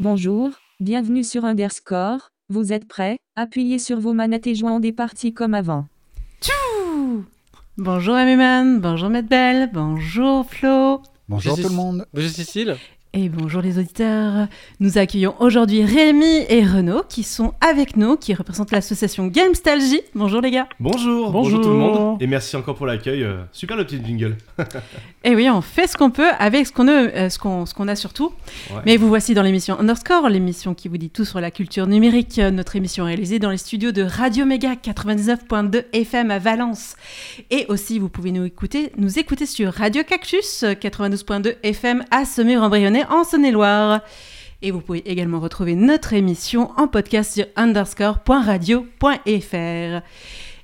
Bonjour, bienvenue sur Underscore. Vous êtes prêts? Appuyez sur vos manettes et jouons des parties comme avant. Tchou Bonjour Amiman, bonjour Maître Belle, bonjour Flo. Bonjour tout le monde. Bonjour Cécile. Et bonjour les auditeurs. Nous accueillons aujourd'hui Rémi et Renaud qui sont avec nous, qui représentent l'association Gamestalgie. Bonjour les gars. Bonjour, bonjour, tout le monde. Et merci encore pour l'accueil. Euh, super le petit jingle. et oui, on fait ce qu'on peut avec ce qu'on a, euh, ce qu'on, ce qu'on a surtout. Mais vous voici dans l'émission Underscore, l'émission qui vous dit tout sur la culture numérique. Notre émission est réalisée dans les studios de Radio Méga 99.2 FM à Valence. Et aussi, vous pouvez nous écouter, nous écouter sur Radio Cactus 92.2 FM à En Saône-et-Loire. Et vous pouvez également retrouver notre émission en podcast sur underscore.radio.fr.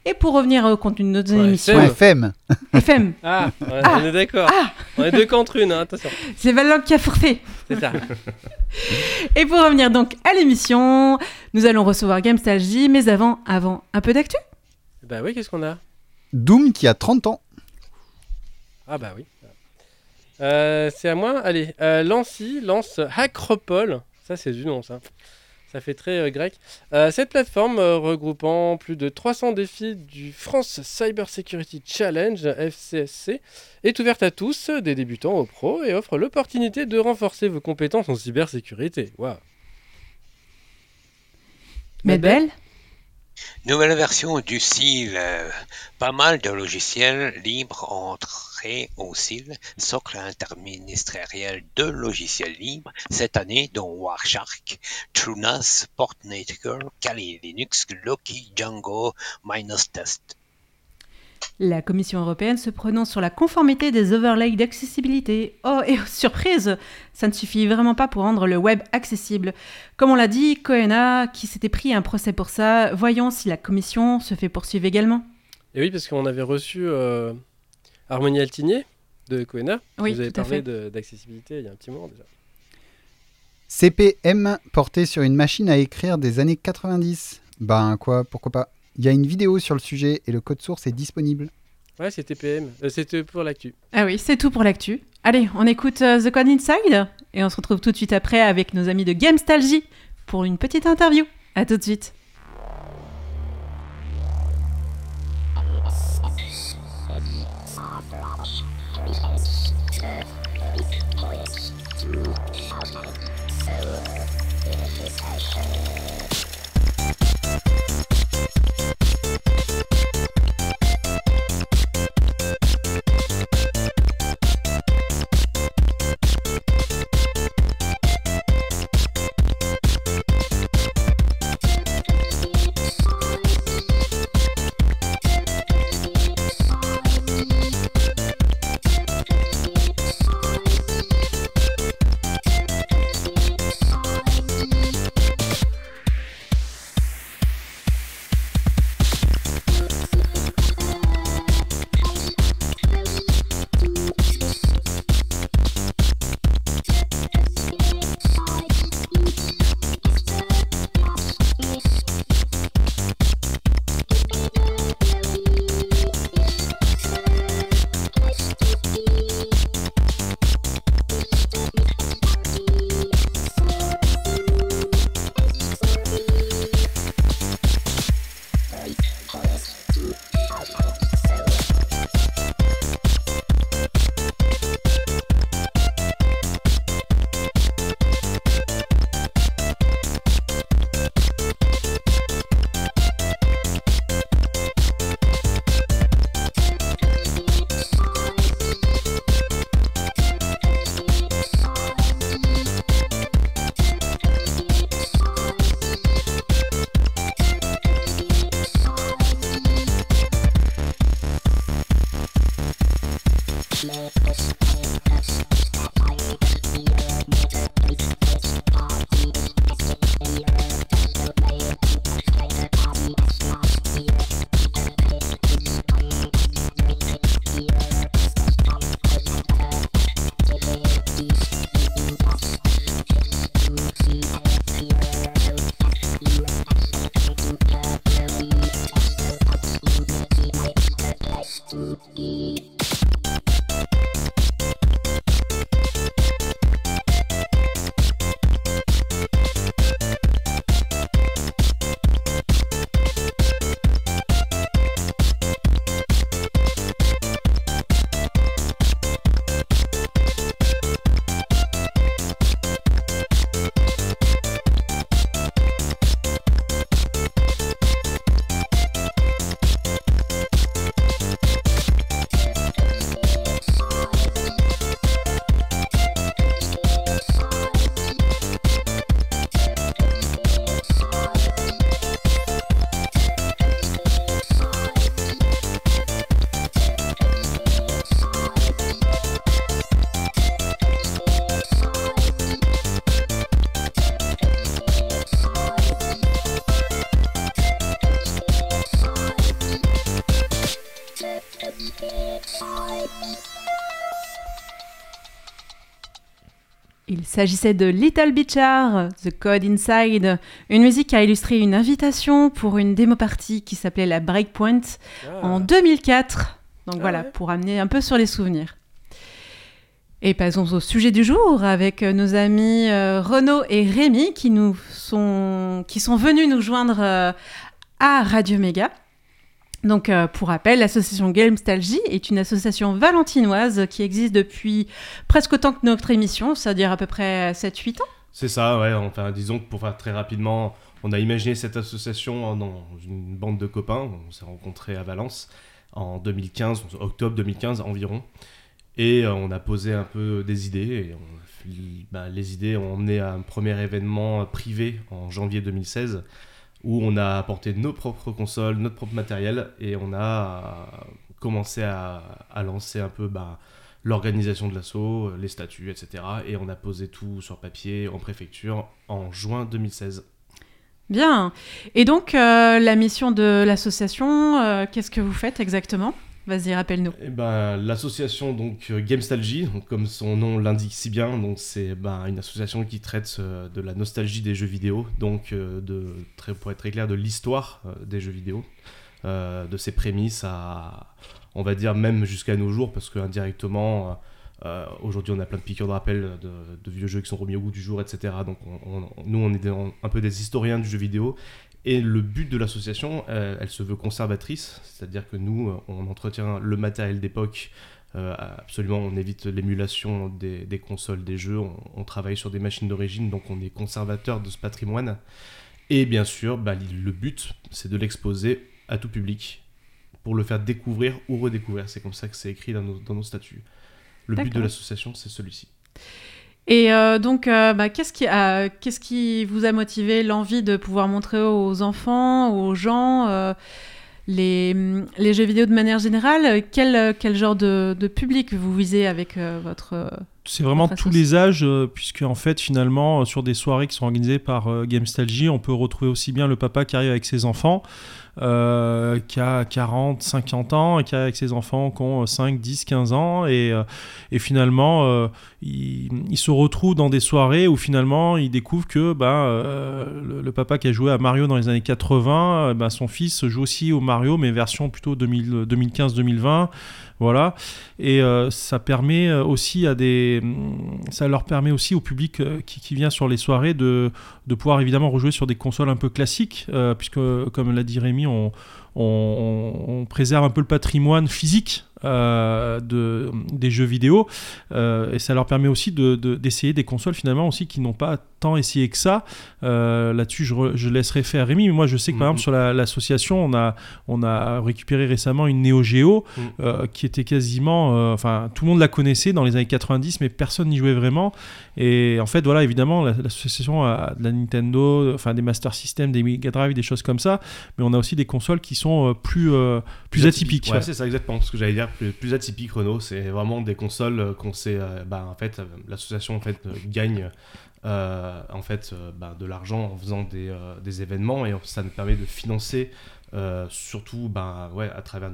Et pour revenir au contenu de notre émission. FM. FM. Ah, on est d'accord. Ah. On est deux contre une, hein, attention. C'est Valent qui a forfait. C'est ça. Et pour revenir donc à l'émission, nous allons recevoir Gamestalgie, mais avant, avant, un peu d'actu? Bah oui, qu'est-ce qu'on a? Doom qui a 30 ans. Ah bah oui. Euh, c'est à moi Allez, euh, Lancy lance Acropole. Ça, c'est du nom, ça. Ça fait très euh, grec. cette plateforme, regroupant plus de 300 défis du France Cyber Security Challenge, FCSC, est ouverte à tous, des débutants aux pros, et offre l'opportunité de renforcer vos compétences en cybersécurité. Waouh Mais belle Nouvelle version du SIL. pas mal de logiciels libres entre au CIL, socle interministériel de logiciels libres, cette année dont Wireshark, TrueNAS, PortNature, Kali Linux, Loki, Django, Minus Test. La Commission européenne se prononce sur la conformité des overlays d'accessibilité. Oh, et surprise, ça ne suffit vraiment pas pour rendre le web accessible. Comme on l'a dit, Coena, qui s'était pris un procès pour ça, voyons si la Commission se fait poursuivre également. Et oui, parce qu'on avait reçu euh, Harmonie Altinier de Coena. Oui, Vous avez parlé d'accessibilité il y a un petit moment déjà. CPM porté sur une machine à écrire des années 90. Ben quoi, pourquoi pas? Il y a une vidéo sur le sujet et le code source est disponible. Ouais, c'est TPM. Euh, c'était pour l'actu. Ah oui, c'est tout pour l'actu. Allez, on écoute euh, The Code Inside et on se retrouve tout de suite après avec nos amis de Gamestalgie pour une petite interview. À tout de suite. S'agissait de Little Bichard, The Code Inside, une musique qui a illustré une invitation pour une démo partie qui s'appelait la Breakpoint Ah. en 2004. Donc Ah voilà, ouais. pour amener un peu sur les souvenirs. Et passons au sujet du jour avec euh, nos amis euh, Renaud et Rémi qui, nous sont, qui sont venus nous joindre euh, à Radio Méga. Donc, euh, pour rappel, l'association Gamestalgie est une association valentinoise qui existe depuis presque autant que notre émission, c'est-à-dire à peu près 7-8 ans. C'est ça, ouais. Enfin, disons que pour faire très rapidement, on a imaginé cette association dans une bande de copains. On s'est rencontrés à Valence en 2015, octobre 2015 environ. Et euh, on a posé un peu des idées. Et bah, les idées ont emmené à un premier événement privé en janvier 2016 où on a apporté nos propres consoles, notre propre matériel et on a euh, commencé à, lancer un peu bah, l'organisation de l'assaut, euh, les statuts, etc. Et on a posé tout sur papier en préfecture en juin 2016. Bien. Et donc, euh, la mission de l'association, qu'est-ce que vous faites exactement? Vas-y, rappelle-nous. Eh ben, l'association donc euh, Gamestalgie, comme son nom l'indique si bien, donc c'est ben, une association qui traite euh, de la nostalgie des jeux vidéo, donc euh, de très, pour être très clair de l'histoire des jeux vidéo, de ses prémices à, on va dire même jusqu'à nos jours, parce que indirectement, aujourd'hui on a plein de piqûres de rappel de, vieux jeux qui sont remis au goût du jour, etc. Donc on- nous on est un peu des historiens du jeu vidéo. Et le but de l'association, euh, elle se veut conservatrice, c'est-à-dire que nous, euh, on entretient le matériel d'époque. euh, absolument, on évite l'émulation des, des consoles, des jeux. On, on travaille sur des machines d'origine, donc on est conservateur de ce patrimoine. Et bien sûr, bah, le but, c'est de l'exposer à tout public pour le faire découvrir ou redécouvrir. C'est comme ça que c'est écrit dans nos, dans nos statuts. Le but de l'association, c'est celui-ci. Et euh, donc, euh, bah, qu'est-ce qui, qu'est-ce qui vous a motivé l'envie de pouvoir montrer aux enfants, aux gens, euh, les, jeux vidéo de manière générale? Quel, genre de, de public vous visez avec votre... C'est vraiment tous les âges, euh, puisque en fait, finalement, euh, sur des soirées qui sont organisées par euh, Gamestalgie, on peut retrouver aussi bien le papa qui arrive avec ses enfants, euh, qui a 40, 50 ans, et qui arrive avec ses enfants qui ont euh, 5, 10, 15 ans, et, et finalement, euh, il, il se retrouve dans des soirées où finalement, il découvre que bah, euh, le, le papa qui a joué à Mario dans les années 80, euh, bah, son fils joue aussi au Mario, mais version plutôt 2000 2015-2020. Voilà. Et euh, ça permet euh, aussi à des. Ça leur permet aussi au public euh, qui, vient sur les soirées de, de pouvoir évidemment rejouer sur des consoles un peu classiques, puisque, comme l'a dit Rémi, on, on, on préserve un peu le patrimoine physique. euh, de, des jeux vidéo euh, et ça leur permet aussi de- de- d'essayer des consoles finalement aussi qui n'ont pas tant essayé que ça Euh, là-dessus je, laisserai faire Rémi mais moi je sais que par Mhm. exemple sur la- l'association on a, on a récupéré récemment une Neo Geo euh, qui était quasiment enfin tout le monde la connaissait dans les années 90 mais personne n'y jouait vraiment et en fait voilà évidemment la- l'association a de la Nintendo enfin des Master System des Mega Drive des choses comme ça mais on a aussi des consoles qui sont euh, plus euh, plus atypiques Ouais, c'est ça exactement ce que j'allais dire. Plus, plus atypique Renault, c'est vraiment des consoles euh, qu'on sait. bah, en fait, l'association en fait gagne en fait bah, de l'argent en faisant des, des événements et ça nous permet de financer euh, surtout bah, ouais, à travers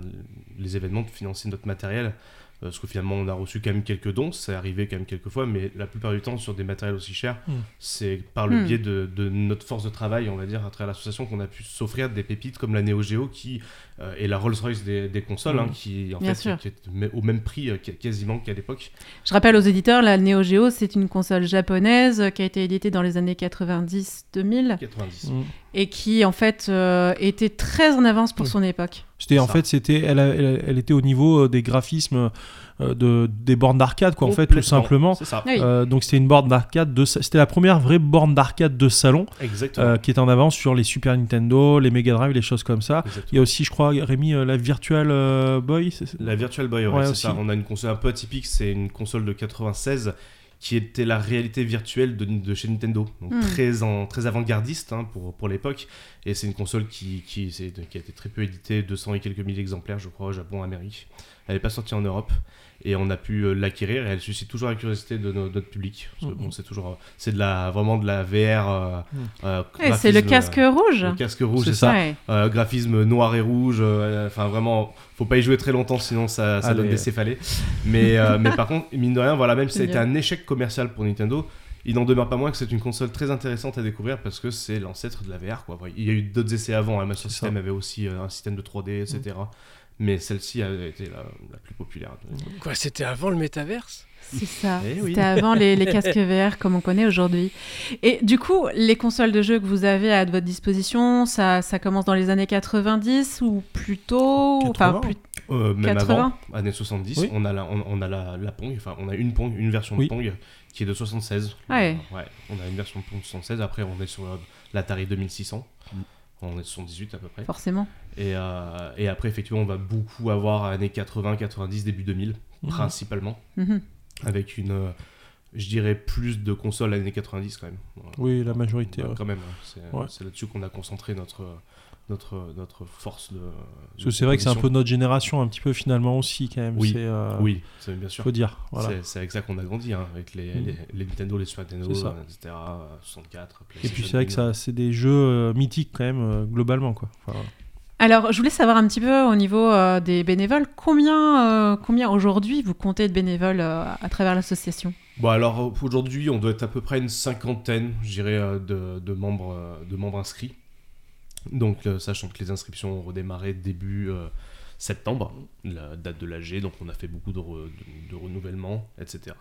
les événements de financer notre matériel. Euh, Parce que finalement, on a reçu quand même quelques dons, c'est arrivé quand même quelques fois, mais la plupart du temps, sur des matériels aussi chers, Mm. c'est par le Mm. biais de, de notre force de travail, on va dire, à travers l'association, qu'on a pu s'offrir des pépites comme la Neo Geo, qui euh, est la Rolls-Royce des, des consoles, hein, Mm. qui en Bien fait qui est au même prix euh, qu- quasiment qu'à l'époque. Je rappelle aux éditeurs, la Neo Geo, c'est une console japonaise euh, qui a été éditée dans les années 90-2000 90. Mm. et qui, en fait, euh, était très en avance pour Oui. son époque. C'était en fait, c'était, elle, a- elle, elle était au niveau des graphismes euh, de des bornes d'arcade, quoi, en fait, tout simplement. C'est ça. Oui. Euh, donc c'était une borne d'arcade de, c'était la première vraie borne d'arcade de salon Exactement. euh, qui est en avance sur les Super Nintendo, les Mega Drive, les choses comme ça. Exactement. Il y a aussi, je crois, Rémi, euh, la Virtual euh, Boy. La Virtual Boy, ouais, Ouais, c'est aussi. ça. On a une console un peu atypique, c'est une console de 96 qui était la réalité virtuelle de, de chez Nintendo. Donc Hmm. très, en, très avant-gardiste hein, pour, pour l'époque. Et c'est une console qui, qui, qui, a été très peu éditée, 200 et quelques mille exemplaires, je crois, au Japon, Amérique. Elle n'est pas sortie en Europe et on a pu euh, l'acquérir et elle suscite toujours la curiosité de notre public. Parce que, bon, c'est toujours, c'est de la, vraiment de la VR. Euh, euh, c'est le casque rouge. Le casque rouge, c'est ça. graphisme noir et rouge. Enfin, vraiment, faut pas y jouer très longtemps sinon ça, ça donne des céphalées. Mais, mais par contre, mine de rien, voilà, même si ça a été un échec commercial pour Nintendo, il n'en demeure pas moins que c'est une console très intéressante à découvrir parce que c'est l'ancêtre de la VR. Quoi. Il y a eu d'autres essais avant. Hein. Master System avait aussi un système de 3D, etc mais celle-ci a été la, plus populaire. Quoi, c'était avant le métaverse? C'est ça, eh c'était avant les, casques VR comme on connaît aujourd'hui. Et du coup, les consoles de jeux que vous avez à votre disposition, ça, ça commence dans les années 90 ou plutôt enfin, plus... Euh, même 80 avant, années 70, on a, la, on, a la, la, Pong, enfin on a une Pong, une version de Pong qui est de 76. Ouais. ouais. On a une version de Pong 76, après on est sur l'Atari 2600. On est 78 à peu près. Forcément. Et, euh, et, après, effectivement, on va beaucoup avoir années 80, 90, début 2000, mhm. principalement. Mhm. Avec une, euh, je dirais, plus de consoles années 90 quand même. Oui, la majorité. Quand même. C'est là-dessus qu'on a concentré notre, notre, notre force de. c'est vrai que c'est un peu notre génération, un petit peu finalement aussi, quand même. Oui, euh, oui c'est bien sûr. Faut dire. Voilà. C'est avec ça qu'on a grandi, hein, avec les, mm. les, Nintendo, les Super Nintendo, etc. 64. Et puis c'est vrai que ça, c'est des jeux euh, mythiques quand même, euh, globalement. Quoi. alors, je voulais savoir un petit peu au niveau des bénévoles, combien, combien aujourd'hui vous comptez de bénévoles à travers l'association? Bon, alors aujourd'hui, on doit être à peu près une cinquantaine, je dirais, de, de, membres, de membres inscrits. Donc, euh, sachant que les inscriptions ont redémarré début euh, septembre, la date de l'AG, donc on a fait beaucoup de, de, renouvellements, etc.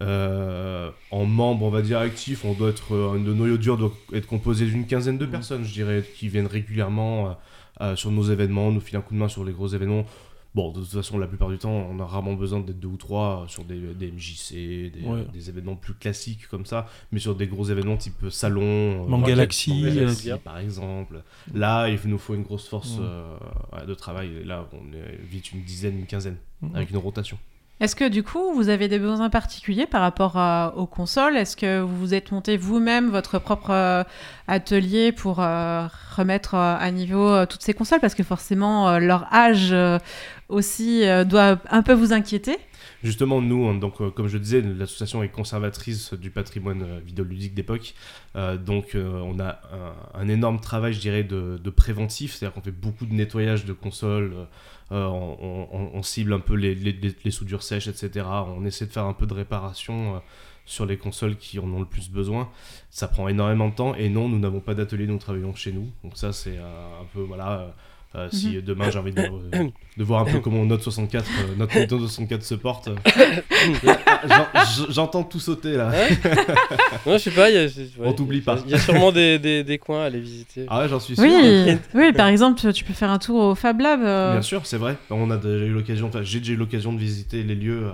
Euh, en membres, on va dire actifs, on doit être, le noyau dur doit être composé d'une quinzaine de mmh. personnes, je dirais, qui viennent régulièrement sur nos événements, nous filent un coup de main sur les gros événements. Bon, de toute façon, la plupart du temps, on a rarement besoin d'être deux ou trois sur des, des MJC, des, événements plus classiques comme ça, mais sur des gros événements type salon, euh, Galaxy, par exemple. Là, il nous faut une grosse force euh, de travail. Et là, on est vite une dizaine, une quinzaine, avec une rotation. Est-ce que du coup, vous avez des besoins particuliers par rapport aux consoles? Est-ce que vous vous êtes monté vous-même votre propre euh, atelier pour euh, remettre euh, à niveau toutes ces consoles? Parce que forcément, leur âge aussi doit un peu vous inquiéter. Justement, nous, donc, comme je disais, l'association est conservatrice du patrimoine vidéoludique d'époque. donc, on a un, énorme travail, je dirais, de, préventif. C'est-à-dire qu'on fait beaucoup de nettoyage de consoles euh, on, cible un peu les, les, soudures sèches, etc. On essaie de faire un peu de réparation euh, sur les consoles qui en ont le plus besoin. Ça prend énormément de temps et non, nous n'avons pas d'atelier, nous travaillons chez nous. Donc ça, c'est euh, un peu, voilà, euh, si mhm. demain j'ai envie de, de, voir un peu comment Note 64, euh, notre Nintendo 64 se porte. J'entends tout sauter là. non, je sais pas. Y a, On t'oublie pas. Il y a sûrement des, des, des, coins à aller visiter. Ah ouais, j'en suis sûr. Oui, oui, par exemple, tu peux faire un tour au Fab Lab. Euh. Bien sûr, c'est vrai. On a déjà eu l'occasion, j'ai déjà eu l'occasion de visiter les lieux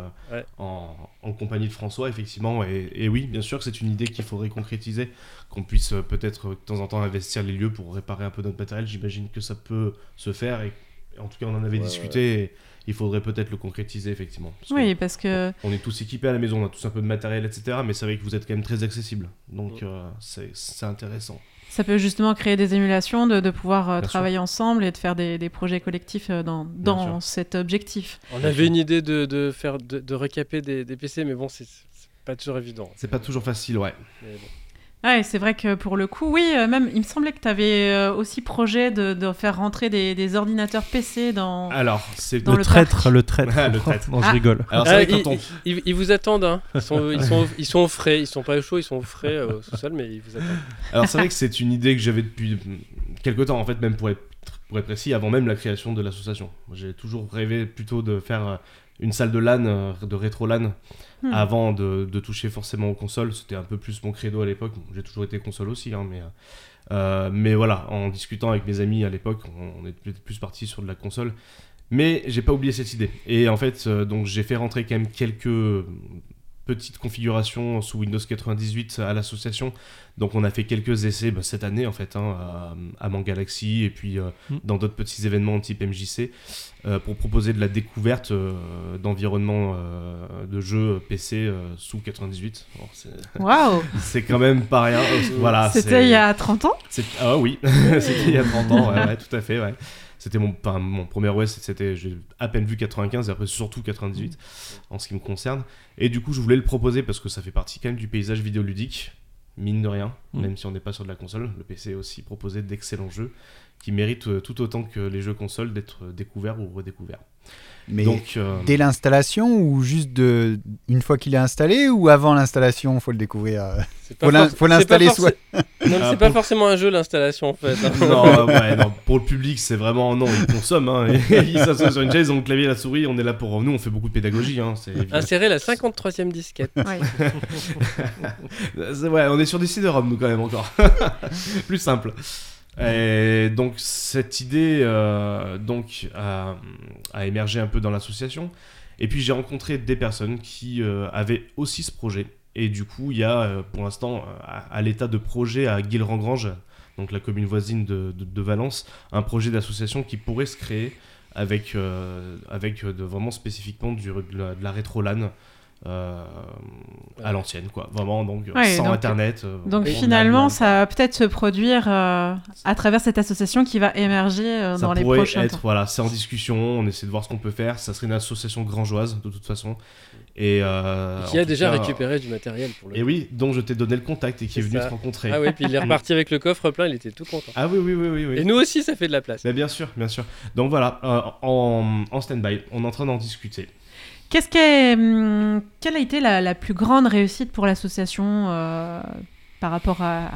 en, en, compagnie de François, effectivement. Et, et oui, bien sûr que c'est une idée qu'il faudrait concrétiser qu'on puisse euh, peut-être de temps en temps investir les lieux pour réparer un peu notre matériel. J'imagine que ça peut se faire et en tout cas on en avait discuté. il faudrait peut-être le concrétiser effectivement. oui, parce que on est tous équipés à la maison, on a tous un peu de matériel, etc. Mais c'est vrai que vous êtes quand même très accessible, donc euh, c'est intéressant. Ça peut justement créer des émulations, de, pouvoir euh, travailler ensemble et de faire des, projets collectifs dans, dans cet objectif. On avait une idée de, de faire de, de recaper des, des, PC, mais bon, c'est pas toujours évident. C'est pas toujours facile, ouais. Ouais, c'est vrai que pour le coup, oui, euh, même il me semblait que tu avais euh, aussi projet de, de, faire rentrer des, des, ordinateurs PC dans. Alors, c'est le, traître, le traître, le traître. Non, je rigole. Alors, ah, ils, ils, vous attendent, hein. ils, sont, ils, sont, ils sont au frais, ils sont pas chauds, ils sont au frais euh, au sous-sol, mais ils vous attendent. Alors, c'est vrai que c'est une idée que j'avais depuis quelque temps, en fait, même pour être, pour être précis, avant même la création de l'association. J'ai toujours rêvé plutôt de faire une salle de LAN, de rétro LAN Hmm. avant de, toucher forcément aux consoles. C'était un peu plus mon credo à l'époque. J'ai toujours été console aussi, hein, mais, euh, mais voilà, en discutant avec mes amis à l'époque, on, est plus parti sur de la console. Mais j'ai pas oublié cette idée. Et en fait, euh, donc j'ai fait rentrer quand même quelques petite configuration sous Windows 98 à l'association. Donc on a fait quelques essais bah, cette année en fait hein, à, à Galaxy et puis euh, Mm. dans d'autres petits événements type MJC euh, pour proposer de la découverte euh, d'environnements euh, de jeux PC euh, sous 98. Bon, c'est- Waouh c'est quand même pas rien. voilà, c'est- C'était il y a 30 ans? Ah oui, c'était il y a 30 ans, ouais, ouais, tout à fait, ouais. C'était mon, enfin, mon premier OS, c'était, j'ai à peine vu 95 et après surtout 98 en ce qui me concerne. Et du coup, je voulais le proposer parce que ça fait partie quand même du paysage vidéoludique, mine de rien, Mm. même si on n'est pas sur de la console. Le PC a aussi proposé d'excellents jeux qui méritent euh, tout autant que les jeux consoles d'être découverts ou redécouverts. Mais Donc, euh, dès l'installation ou juste de une fois qu'il est installé ou avant l'installation, faut le découvrir. euh, C'est Faut pas l'installer forc- soit. Non, Ah, c'est pas pour- forcément un jeu l'installation en fait. hein. non, euh, ouais, non, pour le public, c'est vraiment non, ils consomment. Hein, ils s'assoient sur une chaise, ils ont le clavier et la souris. On est là pour nous, on fait beaucoup de pédagogie. Hein. Insérer la 53e disquette. Ouais, on est sur des CD-ROM, nous, quand même, encore. Plus simple. Et donc, cette idée euh, donc, a, émergé un peu dans l'association. Et puis, j'ai rencontré des personnes qui euh, avaient aussi ce projet. Et du coup, il y a, euh, pour l'instant, à, l'état de projet à Guilherand-Grange, donc la commune voisine de, de- Valence, un projet d'association qui pourrait se créer avec, avec de, vraiment spécifiquement du, de la, la rétro-LAN euh, à l'ancienne, quoi. Vraiment, donc Ouais, sans donc- Internet. euh, Donc finalement, ça va peut-être se produire euh, à travers cette association qui va émerger euh, dans les pourrait prochains être, temps. voilà, c'est en discussion, on essaie de voir ce qu'on peut faire. Ça serait une association grangeoise, de toute façon. Et, euh, Qui a déjà cas, récupéré du matériel pour le Et oui, dont je t'ai donné le contact et qui est venu te rencontrer. Ah oui, puis il est reparti avec le coffre plein, il était tout content. Ah oui, oui, oui, oui. oui. Et nous aussi, ça fait de la place. Mais bien sûr, bien sûr. Donc voilà, euh, en, en stand-by, on est en train d'en discuter. Hum, quelle a été la, plus grande réussite pour l'association euh, par rapport à,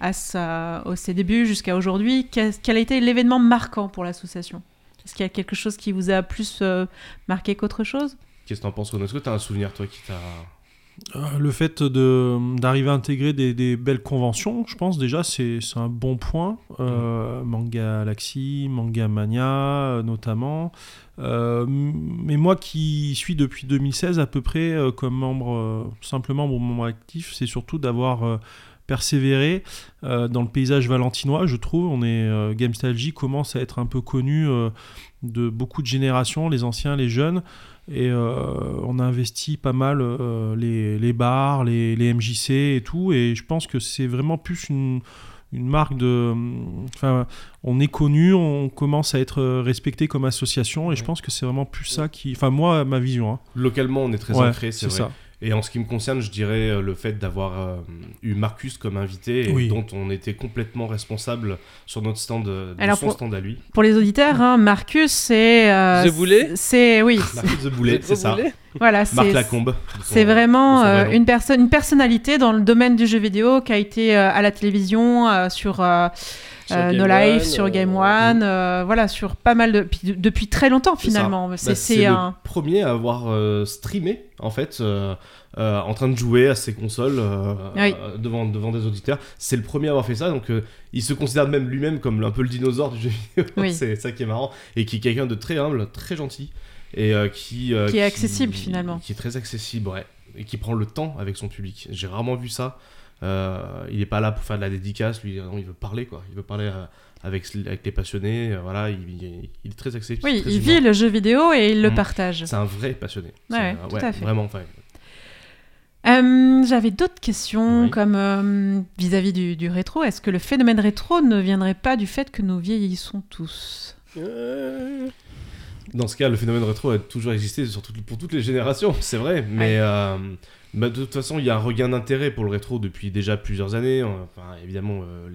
à ses débuts jusqu'à aujourd'hui? Quel a été l'événement marquant pour l'association? Est-ce qu'il y a quelque chose qui vous a plus euh, marqué qu'autre chose? Qu'est-ce que t'en penses, Est-ce que t'as un souvenir, toi, qui t'a. Euh, Le fait d'arriver à intégrer des, des belles conventions, je pense déjà c'est un bon point. Euh, Manga Galaxy, Manga Mania euh, notamment. Euh, mais moi qui suis depuis 2016 à peu près euh, comme membre, simplement membre actif, c'est surtout d'avoir persévéré dans le paysage valentinois, je trouve. On est euh, Gamestalgie commence à être un peu connu de beaucoup de générations, les anciens, les jeunes. Et euh, on a investi pas mal euh, les, les bars, les, les MJC et tout. Et je pense que c'est vraiment plus une, une marque de. Enfin, on est connu, on commence à être respecté comme association. Et je pense que c'est vraiment plus ça qui. Enfin, moi, ma vision. hein. Localement, on est très Ouais, ancré, c'est vrai. ça. Et en ce qui me concerne, je dirais euh, le fait d'avoir euh, eu Marcus comme invité et Oui. dont on était complètement responsable sur notre stand, euh, de Alors, son pour- stand à lui. Pour les auditeurs, hein, Marcus, c'est. euh, The Boulet C'est oui. Marcus the Boulet, c'est ça. Voilà, Marc c'est. Lacombe. C'est vraiment euh, vrai une personne, une personnalité dans le domaine du jeu vidéo qui a été euh, à la télévision, euh, sur, euh, No Life, sur euh, Game One, euh, voilà, sur pas mal de, puis de- depuis très longtemps finalement. Bah, C'est c'est c'est le un. premier à avoir streamé en fait euh, en train de jouer à ses consoles euh, Oui. euh, devant, devant des auditeurs c'est le premier à avoir fait ça donc il se considère même lui-même comme un peu le dinosaure du jeu vidéo Oui. c'est ça qui est marrant et qui est quelqu'un de très humble très gentil et qui Qui est accessible, finalement. qui est très accessible ouais et qui prend le temps avec son public j'ai rarement vu ça il est pas là pour faire de la dédicace lui non, il veut parler quoi il veut parler euh, avec, avec les passionnés euh, voilà il, il- il est très accessible Oui, très il humain. vit le jeu vidéo et il le Mhm. partage. C'est un vrai passionné. Ouais, un- tout à fait. Vraiment, enfin, Euh, J'avais d'autres questions Oui. comme euh, vis-à-vis du, du rétro. Est-ce que le phénomène rétro ne viendrait pas du fait que nous vieillissons tous? Euh, Dans ce cas, le phénomène rétro a toujours existé sur pour toutes les générations, c'est vrai. Mais euh, bah, de toute façon, il y a un regain d'intérêt pour le rétro depuis déjà plusieurs années. Enfin, évidemment, euh,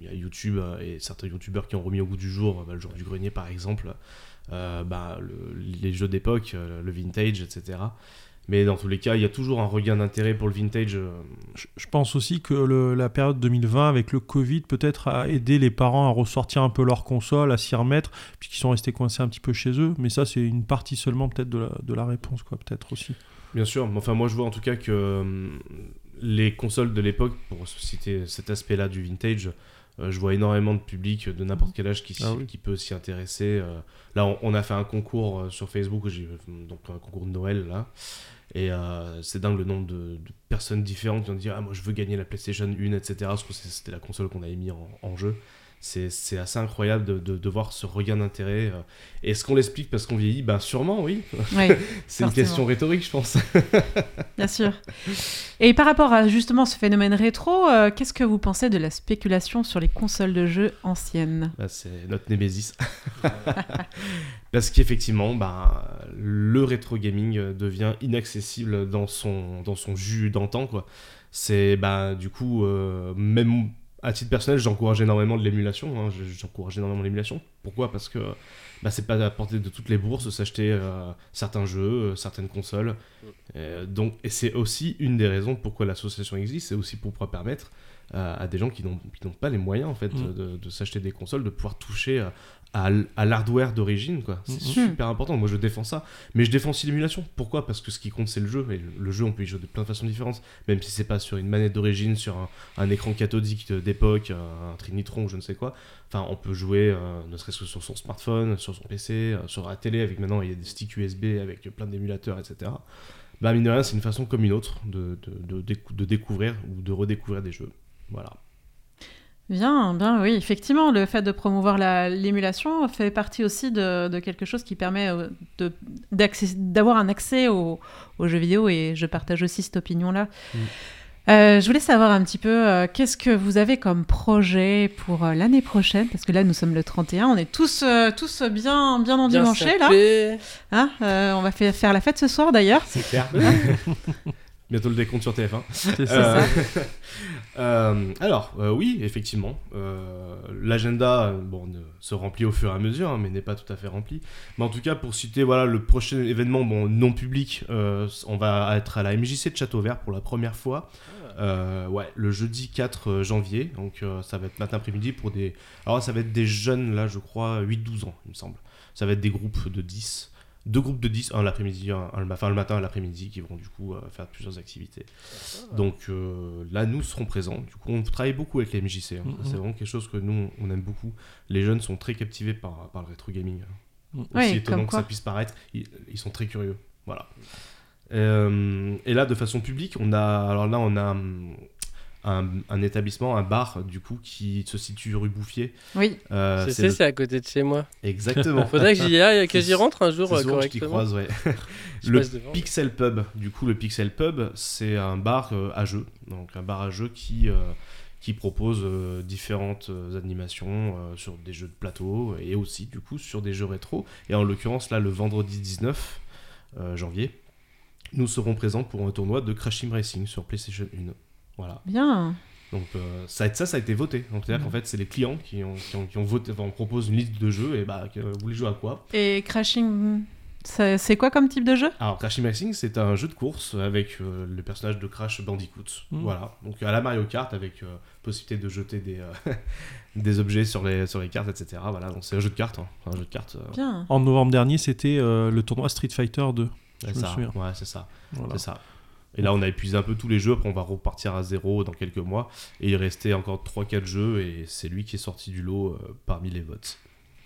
il y a YouTube euh, et certains youtubeurs qui ont remis au goût du jour, bah, le jour du grenier par exemple, euh, bah, le- les jeux d'époque, le vintage, etc. Mais dans tous les cas, il y a toujours un regain d'intérêt pour le vintage. Je, pense aussi que la période 2020 avec le Covid peut-être a aidé les parents à ressortir un peu leur console, à s'y remettre, puis qu'ils sont restés coincés un petit peu chez eux. Mais ça, c'est une partie seulement peut-être de la, de la réponse, quoi, peut-être aussi. Bien sûr, mais enfin moi je vois en tout cas que hum, les consoles de l'époque, pour citer cet aspect-là du vintage, Euh, je vois énormément de public de n'importe quel âge qui, Ah oui. qui peut s'y intéresser. euh. là, on, on a fait un concours euh, sur Facebook, donc un concours de Noël là. Et euh, c'est dingue le nombre de, de personnes différentes qui ont dit Ah, moi je veux gagner la PlayStation 1, etc. Parce que c'est- c'était la console qu'on avait mis en, en jeu. C'est assez incroyable de, de- de voir ce regain d'intérêt. euh. Est-ce qu'on l'explique parce qu'on vieillit Ben sûrement, oui. Oui, c'est une question rhétorique, je pense. bien sûr. Et par rapport à justement ce phénomène rétro, euh, qu'est-ce que vous pensez de la spéculation sur les consoles de jeux anciennes? Bah, c'est notre némésis. Parce qu'effectivement, bah, le rétro gaming euh, devient inaccessible dans son, dans son jus d'antan. quoi. C'est bah, du coup, euh, même à titre personnel, j'encourage énormément de l'émulation. hein, je- j'encourage énormément l'émulation. Pourquoi? Parce que bah, c'est pas à portée de toutes les bourses s'acheter euh, certains jeux, euh, certaines consoles. Euh, donc, et c'est aussi une des raisons pourquoi l'association existe, c'est aussi pour pouvoir permettre euh, à des gens qui n'ont pas les moyens en fait Mm. de, de s'acheter des consoles, de pouvoir toucher euh, à, l'hardware d'origine. quoi. C'est Mm. super important. Moi, je défends ça. Mais je défends aussi l'émulation. Pourquoi? Parce que ce qui compte, c'est le jeu. Et le, le jeu, on peut y jouer de plein de façons différentes. Même si c'est pas sur une manette d'origine, sur un, un écran cathodique d'époque, un Trinitron ou je ne sais quoi. Enfin, on peut jouer euh, ne serait-ce que sur son smartphone, sur son PC, euh, sur la télé. Avec maintenant, il y a des sticks USB avec plein d'émulateurs, etc. Bah, mine de rien, c'est une façon comme une autre de, de, de de découvrir ou de redécouvrir des jeux. Voilà. Bien, bien, oui, effectivement, le fait de promouvoir la- l'émulation fait partie aussi de, de quelque chose qui permet euh, d'avoir un accès aux, aux jeux vidéo et je partage aussi cette opinion-là. Mm. Euh, je voulais savoir un petit peu euh, qu'est-ce que vous avez comme projet pour euh, l'année prochaine? Parce que là nous sommes le 31, on est tous euh, tous bien bien endimanchés là. Hein Euh, on va faire, faire la fête ce soir d'ailleurs. C'est clair. Bientôt le décompte sur TF1. C'est Euh, euh, alors, euh, oui, effectivement. euh, L'agenda bon, se remplit au fur et à mesure, hein, mais n'est pas tout à fait rempli. Mais en tout cas, pour citer voilà, le prochain événement bon, non public, on va être à la MJC de Château Vert pour la première fois. Euh, ouais, le jeudi 4 janvier. Donc, ça va être matin après-midi pour des. Alors, ça va être des jeunes, là, je crois, 8-12 ans, il me semble. Ça va être des groupes de 10. Deux groupes de 10, un l'après-midi, un, un enfin, le matin et l'après-midi, qui vont du coup euh, faire plusieurs activités. Donc euh, là, nous serons présents. Du coup, on travaille beaucoup avec les MJC. hein. Mhm. C'est vraiment quelque chose que nous, on aime beaucoup. Les jeunes sont très captivés par, par le rétro gaming. Mhm. Aussi Oui, étonnant comme que ça puisse paraître, ils, ils sont très curieux. Voilà. Euh, et là, de façon publique, on a, alors là, on a hum, un, un établissement, un bar, du coup, qui se situe rue Bouffier. Oui. Euh, c'est le- à côté de chez moi. Exactement. Faudrait que j'y aille, que j'y rentre un jour que je correctement. croise, ouais. Le devant. Pixel Pub, du coup, le Pixel Pub, c'est un bar euh, à jeux. Donc, un bar à jeux qui, euh, qui propose euh, différentes animations euh, sur des jeux de plateau et aussi, du coup, sur des jeux rétro. Et en l'occurrence, là, le vendredi 19 euh, janvier, nous serons présents pour un tournoi de Crash Team Racing sur PlayStation 1. Voilà. Bien. Donc euh, ça, ça, ça a été voté. Donc c'est-à-dire qu'en fait, c'est les clients qui ont, qui ont, qui ont voté. Enfin, on propose une liste de jeux et bah, vous voulez jouer à quoi? Et Crashing, c'est quoi comme type de jeu? Alors, Crash Team Racing, c'est un jeu de course avec euh, le personnage de Crash Bandicoot. Mhm. Voilà. Donc à la Mario Kart avec euh, possibilité de jeter des, euh, des objets sur les, sur les cartes, etc. Voilà. Donc c'est un jeu de cartes. hein. Un jeu de cartes. euh, Bien. En novembre dernier, c'était euh, le tournoi Street Fighter 2. ouais, me ça. Ouais, c'est ça. Voilà. C'est ça. Et là, on a épuisé un peu tous les jeux. Après, on va repartir à zéro dans quelques mois. Et il restait encore 3-4 jeux. Et c'est lui qui est sorti du lot euh, parmi les votes.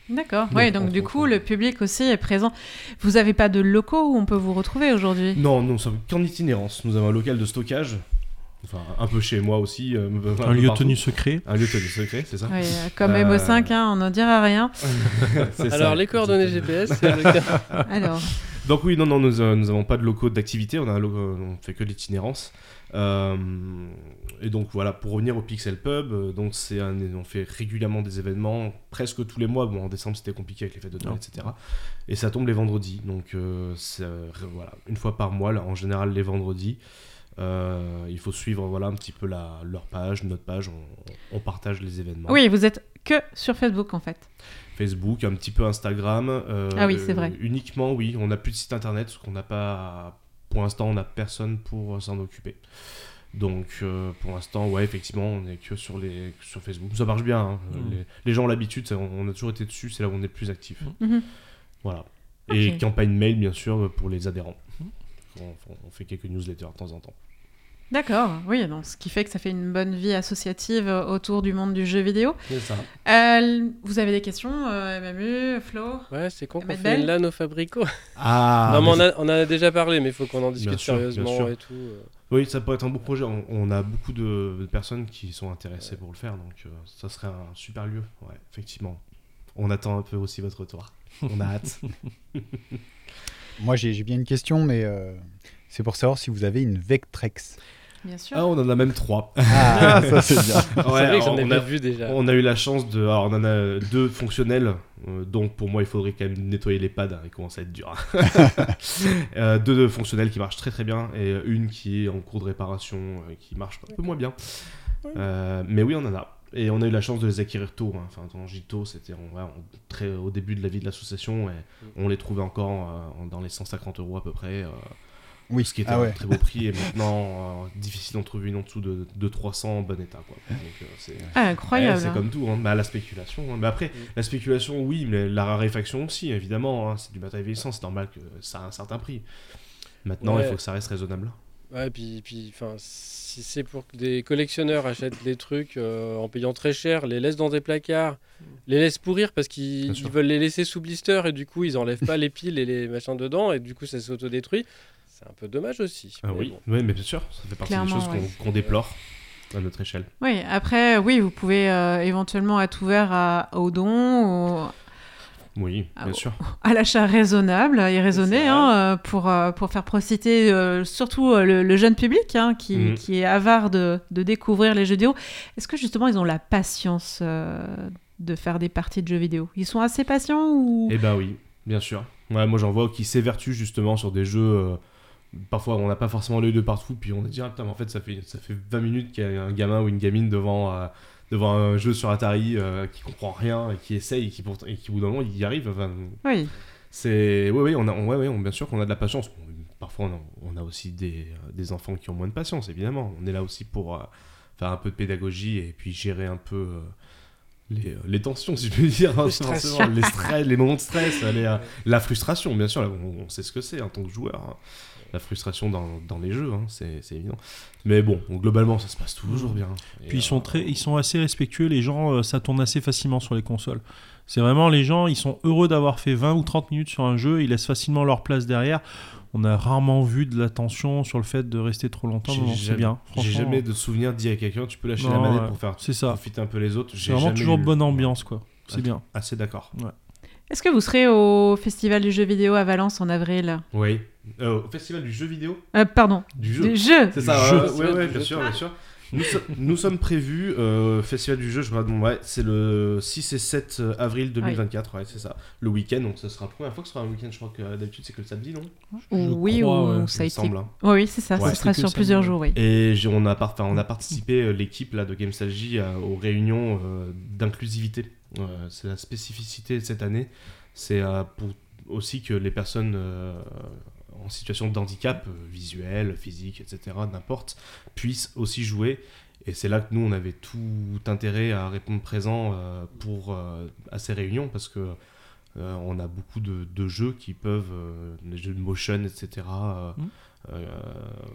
D'accord. Donc, Oui, donc du coup, le public aussi est présent. Vous n'avez pas de locaux où on peut vous retrouver aujourd'hui? Non, nous sommes qu'en itinérance. Nous avons un local de stockage. Enfin, un peu chez moi aussi. euh, Un lieu partout. tenu secret. Un lieu tenu secret, c'est ça Oui, euh, comme Euh, MO5, hein, on n'en dira rien. Ça, Alors, les coordonnées. GPS, c'est le cas. Alors, Donc oui, non, non, nous euh, nous avons pas de locaux d'activité, on on fait que de l'itinérance. Euh, et donc voilà, pour revenir au Pixel Pub, euh, donc c'est un, on fait régulièrement des événements, presque tous les mois. Bon, en décembre c'était compliqué avec les fêtes de Noël, etc. Et ça tombe les vendredis, donc euh, euh, voilà, une fois par mois, là, en général les vendredis. Euh, il faut suivre voilà un petit peu la, leur page, notre page, on, on partage les événements. oui, vous êtes que sur Facebook en fait. Facebook, un petit peu Instagram. euh, Ah oui, c'est vrai. Uniquement, oui. On n'a plus de site internet parce qu'on n'a pas. Pour l'instant, on n'a personne pour euh, s'en occuper. Donc, euh, pour l'instant, ouais, effectivement, on est que sur, les, sur Facebook. Ça marche bien. hein. Mm. Les, les gens ont l'habitude, on, on a toujours été dessus, c'est là où on est le plus actif. Mhm. Voilà. Et campagne mail, bien sûr, pour les adhérents. On, on fait quelques newsletters de temps en temps. D'accord, oui, donc ce qui fait que ça fait une bonne vie associative euh, autour du monde du jeu vidéo. C'est ça. Euh, vous avez des questions, euh, MMU, Flo? Ouais, c'est con qu'on Ahmed fait LAN au Fabrico. Ah, non, mais on, a- on en a déjà parlé, mais il faut qu'on en discute Bien sûr, bien sérieusement sûr. et tout. euh. Oui, ça pourrait être un beau projet. On, on a beaucoup de, de personnes qui sont intéressées pour le faire, donc euh, ça serait un super lieu. Ouais, effectivement. On attend un peu aussi votre retour. On a hâte. Moi, j'ai j'ai bien une question, mais euh, c'est pour savoir si vous avez une Vectrex. Bien sûr. ah, on en a même trois. Ah, ça c'est bien. c'est vrai que j'en ai on pas a, vu déjà. on a eu la chance de. Alors, on en a deux fonctionnels. euh, donc, pour moi, il faudrait quand même nettoyer les pads. hein, il commence à être dur. Euh, deux fonctionnels qui marchent très très bien. Et une qui est en cours de réparation, euh, qui marche un peu moins bien. Euh, mais oui, on en a. Et on a eu la chance de les acquérir tôt. hein. Enfin, en Gito, c'était ouais, très au début de la vie de l'association. Et on les trouvait encore euh, dans les 150 euros à peu près. Oui, ce qui était ah un très beau prix. Et maintenant, euh, difficile d'en trouver une en dessous de, de 300 en bon état. Quoi. Donc, euh, c'est. Ah, incroyable. Ouais, c'est hein. comme tout, hein. Bah, la spéculation. hein. Mais après, Mm. la spéculation, oui, mais la raréfaction aussi, évidemment. hein. C'est du matériel vieillissant, c'est normal que ça a un certain prix. Maintenant, Ouais. il faut que ça reste raisonnable. Ouais, puis, puis enfin, si c'est pour que des collectionneurs achètent des trucs euh, en payant très cher, les laissent dans des placards, les laissent pourrir parce qu'ils veulent les laisser sous blister et du coup ils enlèvent pas les piles et les machins dedans et du coup ça s'autodétruit. C'est un peu dommage aussi. Ah mais oui, bon. mais bien sûr, ça fait partie Clairement, des choses qu'on ouais. qu'on déplore à notre échelle. Oui, après, oui, vous pouvez euh, éventuellement être ouvert à, au don, au- Oui, bien bon. sûr. à l'achat raisonnable et raisonné hein, euh, pour, euh, pour faire prociter euh, surtout le, le jeune public hein, qui, Mhm. qui est avare de, de découvrir les jeux vidéo. Est-ce que justement ils ont la patience euh, de faire des parties de jeux vidéo? Ils sont assez patients ou Eh ben oui, bien sûr. Ouais, moi j'en vois qui s'évertuent justement sur des jeux. Parfois on n'a pas forcément l'œil de partout, puis on se dit, ah, putain, mais en fait ça fait, ça fait 20 minutes qu'il y a un gamin ou une gamine devant, euh, devant un jeu sur Atari euh, qui comprend rien et qui essaye et qui, pourtant- et qui au bout d'un moment il y arrive. Enfin, Oui, c'est. Oui, oui, on a, ouais, ouais, on- bien sûr qu'on a de la patience. Parfois on a, on a aussi des, euh, des enfants qui ont moins de patience, évidemment. On est là aussi pour euh, faire un peu de pédagogie et puis gérer un peu. les, les tensions, si je peux dire, hein, les, stress, les moments de stress, les, la frustration, bien sûr, là, on, on sait ce que c'est en tant que joueur. hein. La frustration dans, dans les jeux, hein, c'est c'est évident. Mais bon, globalement, ça se passe toujours bien. Et, Puis ils euh, sont, très, ils sont assez respectueux, les gens, euh, ça tourne assez facilement sur les consoles. C'est vraiment les gens, ils sont heureux d'avoir fait 20 ou 30 minutes sur un jeu, ils laissent facilement leur place derrière. On a rarement vu de la tension sur le fait de rester trop longtemps, c'est jamais- bien. J'ai jamais de souvenir de dire à quelqu'un, tu peux lâcher la Non, manette ouais, pour faire C'est ça. profiter un peu les autres. C'est vraiment toujours eu- bonne ambiance, quoi. C'est bien. Assez d'accord. Est-ce que vous serez au Festival du jeu vidéo à Valence en avril? Oui. Euh, au festival du jeu vidéo Euh, Pardon, Du jeu C'est ça, Jeu. ouais, bien sûr, bien sûr. Nous, so- nous sommes prévus, euh, Festival du jeu, je bon, ouais, c'est le 6 et 7 avril 2024, ouais, c'est ça. Le week-end, donc ça sera la première fois que ce sera un week-end, je crois que euh, d'habitude c'est que le samedi, non? Je Oui, crois, ou ça a été... semble. hein. Oui, oui, c'est ça, Ouais, ce sera sur plusieurs jours, oui. Et on a, par- enfin, on a participé, euh, l'équipe là, de Gamestalgie, à- aux réunions euh, d'inclusivité. Euh, c'est la spécificité de cette année, c'est euh, pour aussi que les personnes euh, en situation de handicap, euh, visuel, physique, etc., n'importe, puissent aussi jouer. Et c'est là que nous, on avait tout intérêt à répondre présent euh, pour, euh, à ces réunions, parce que euh, on a beaucoup de, de jeux qui peuvent, euh, les jeux de motion, etc., euh,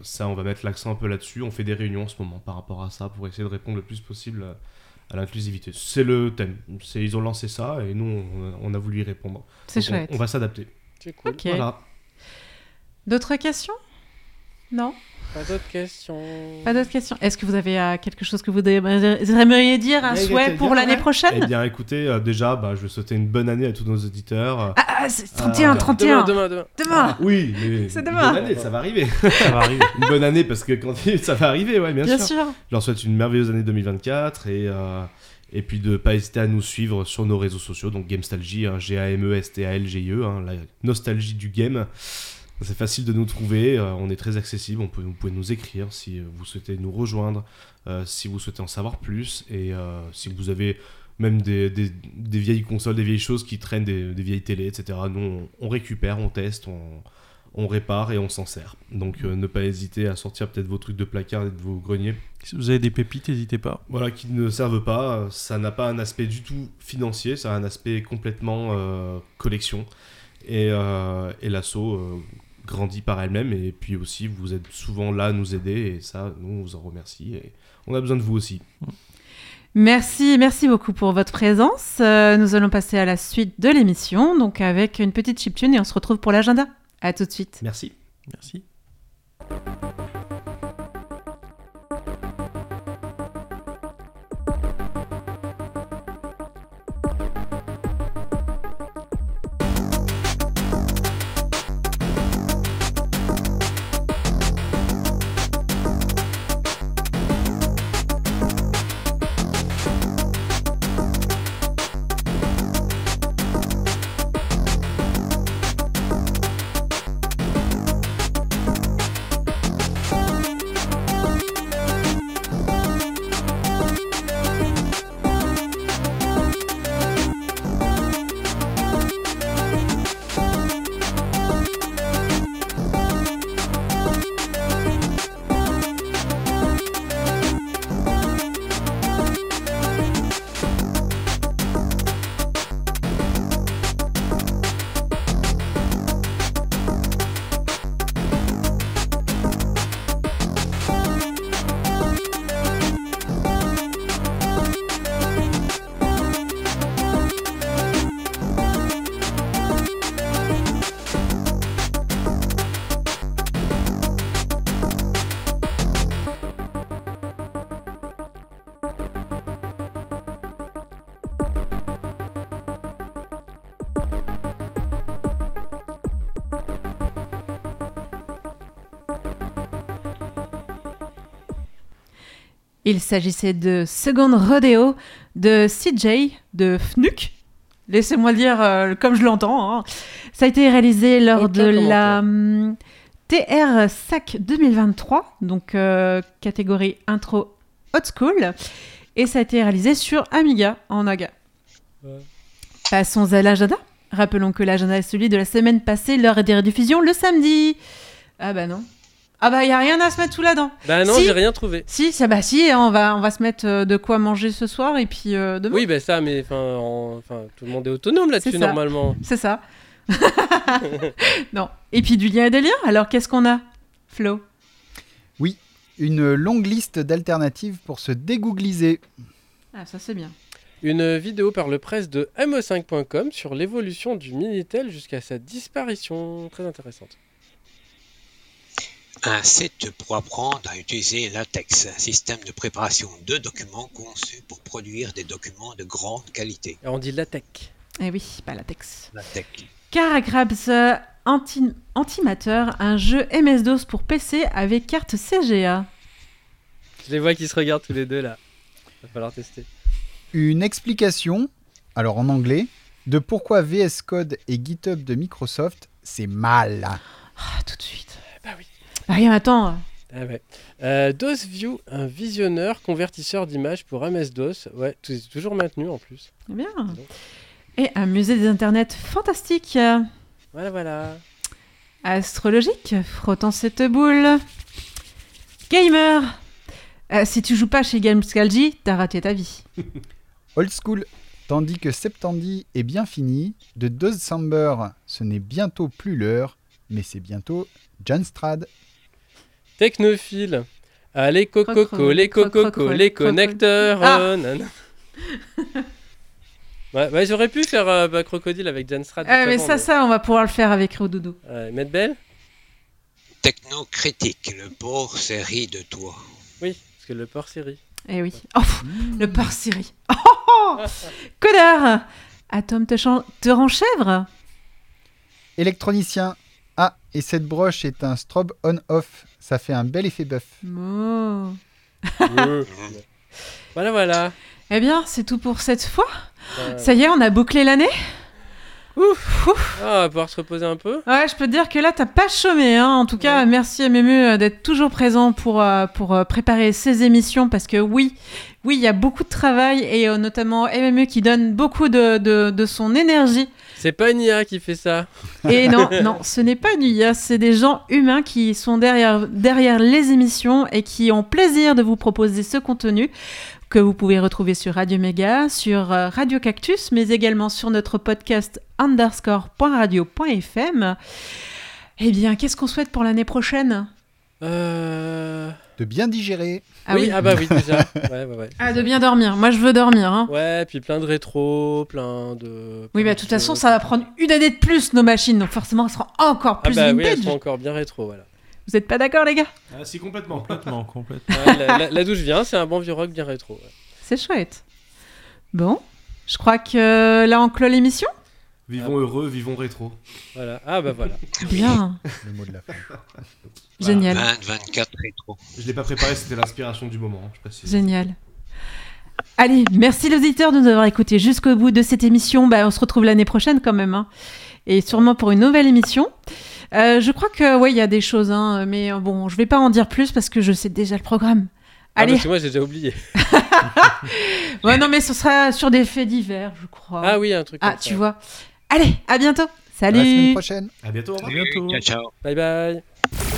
ça, on va mettre l'accent un peu là-dessus. On fait des réunions en ce moment par rapport à ça pour essayer de répondre le plus possible à, l'inclusivité. C'est le thème. Ils ont lancé ça et nous, on, on a voulu y répondre. C'est on- chouette. On, va s'adapter. C'est cool. Voilà. D'autres questions? Non? Pas d'autres questions. Pas d'autres questions Est-ce que vous avez euh, quelque chose que vous aimeriez dire, un souhait pour l'année ouais. prochaine? Eh bien, écoutez, euh, déjà, bah, je vais souhaiter une bonne année à tous nos auditeurs. Ah, ah, c'est 31, Ah, 31 Demain, demain, demain. Demain oui, mais C'est une demain. bonne année, ça va arriver. Ça va arriver. une bonne année parce que quand ça va arriver, ouais, bien, Bien sûr. sûr Je leur souhaite une merveilleuse année 2024 et, euh, et puis de pas hésiter à nous suivre sur nos réseaux sociaux, donc Gamestalgie, hein, G-A-M-E-S-T-A-L-G-I-E, hein, la nostalgie du game. C'est facile de nous trouver, euh, on est très accessible, on peut, vous pouvez nous écrire si euh, vous souhaitez nous rejoindre, euh, si vous souhaitez en savoir plus et euh, si vous avez même des, des- des vieilles consoles, des vieilles choses qui traînent, des, des vieilles télés, etc. Nous, on, on récupère, on teste, on, on répare et on s'en sert. Donc euh, ne pas hésiter à sortir peut-être vos trucs de placard et de vos greniers Si vous avez des pépites, n'hésitez pas. voilà, qui ne servent pas. Ça n'a pas un aspect du tout financier, ça a un aspect complètement euh, collection. Et, euh, et l'assaut, grandit par elle-même et puis aussi vous êtes souvent là à nous aider et ça, nous on vous en remercie et on a besoin de vous aussi. Merci, merci beaucoup pour votre présence. Euh, nous allons passer à la suite de l'émission, donc avec une petite chiptune et on se retrouve pour l'agenda. À tout de suite. Merci. Merci. Il s'agissait de Second Rodeo de CJ de FNUC. Laissez-moi le dire euh, comme je l'entends. hein. Ça a été réalisé lors de la hum, TR SAC 2023, donc euh, catégorie intro hot school. Et ça a été réalisé sur Amiga en. Ouais. Passons à l'agenda. Rappelons que l'agenda est celui de la semaine passée, l'heure des rediffusions le samedi. Ah bah non. Ah bah il y a rien à se mettre sous la dent. Bah non, Si. j'ai rien trouvé. Si, ça, bah si, hein, on va, on va se mettre euh, de quoi manger ce soir et puis euh, demain. Oui, bah ça, mais enfin, en- enfin, tout le monde est autonome là-dessus normalement. C'est ça. non. Et puis du lien et des liens. Alors qu'est-ce qu'on a, Flo? Une longue liste d'alternatives pour se dégoogliser. Ah, ça c'est bien. Une vidéo par le presse de ME5.com sur l'évolution du Minitel jusqu'à sa disparition. Très intéressante. Un site pour apprendre à utiliser LaTeX, un système de préparation de documents conçu pour produire des documents de grande qualité. Et on dit la tech. Eh oui, pas latex. LaTeX. Caragrabs euh, anti Antimatter, un jeu MS-DOS pour PC avec carte CGA. Je les vois qui se regardent tous les deux là. Va falloir tester. Une explication, alors en anglais, de pourquoi VS Code et GitHub de Microsoft, c'est mal. Ah, tout de suite. Rien, attends. Ah ouais. Euh, DOSView, un visionneur convertisseur d'images pour MS-DOS. Ouais, toujours maintenu en plus. C'est bien. Et un musée des internets fantastique. Voilà, voilà. Astrologique, frottant cette boule. Gamer. Euh, si tu joues pas chez Gamescalgy, t'as raté ta vie. Old school. Tandis que Septandi est bien fini, de December, ce n'est bientôt plus l'heure, mais c'est bientôt John Strad. Technophile. Ah, les cococos, les les connecteurs. Ah. euh, ouais, ouais, j'aurais pu faire euh, bah, Crocodile avec Jan Strad. Euh, mais ça, ça, on va pouvoir le faire avec Rodoudou. Maître Belle Technocritique, le porc s'est ri de toi. Oui, parce que le port série. Eh oui. Oh, le port Siri. Oh, oh, oh. Connard Atom te, te rend chèvre Électronicien. Ah, et cette broche est un strobe on-off. Ça fait un bel effet. Oh. Ouais. voilà, voilà. Eh bien, c'est tout pour cette fois. Euh, Ça y est, on a bouclé l'année Ouf, ouf. Ah, on va pouvoir se reposer un peu. Ouais, je peux te dire que là, t'as pas chômé. Hein. En tout cas, merci à Mému euh, d'être toujours présent pour, euh, pour euh, préparer ces émissions parce que oui, oui, il y a beaucoup de travail et euh, notamment MMU qui donne beaucoup de, de, de son énergie. C'est pas Nia qui fait ça. Et non, non, ce n'est pas une IA, c'est des gens humains qui sont derrière, derrière les émissions et qui ont plaisir de vous proposer ce contenu que vous pouvez retrouver sur Radio Méga, sur euh, Radio Cactus, mais également sur notre podcast underscore.radio.fm. Eh bien, qu'est-ce qu'on souhaite pour l'année prochaine? Euh... De bien digérer. Ah oui, oui, ah bah oui, déjà. Ouais, ouais, ouais. Ah, de bien dormir. Moi, je veux dormir. Hein. Ouais, puis plein de rétro, plein de. Oui, plein bah de toute façon, ça va prendre une année de plus, nos machines. Donc forcément, elles seront encore Ah plus bah oui, vintage. elles sont encore bien rétro, voilà. Vous êtes pas d'accord, les gars? Ah, si, complètement. Complètement, complètement. Ouais, la, la, la douche vient, c'est un bon vieux rock bien rétro. ouais. C'est chouette. Bon, je crois que là, on clôt l'émission? Vivons heureux, vivons rétro. Voilà. Ah bah voilà. Bien. Le mot de la fin. Génial. 20, 24 rétro. Je l'ai pas préparé, c'était l'inspiration du moment, je précise. Génial. Allez, merci les auditeurs de nous avoir écoutés jusqu'au bout de cette émission. Bah, on se retrouve l'année prochaine quand même. hein. Et sûrement pour une nouvelle émission. Euh, je crois que ouais, il y a des choses, hein, mais euh, bon, je vais pas en dire plus parce que je sais déjà le programme. Ah, Allez, parce que moi j'ai déjà oublié. ouais, non, mais ce sera sur des faits divers, je crois. Ah oui, un truc. Ah, ça. tu vois. Allez, à bientôt. À la semaine Salut. prochaine. À bientôt. À bientôt. Ciao, ciao. Bye bye.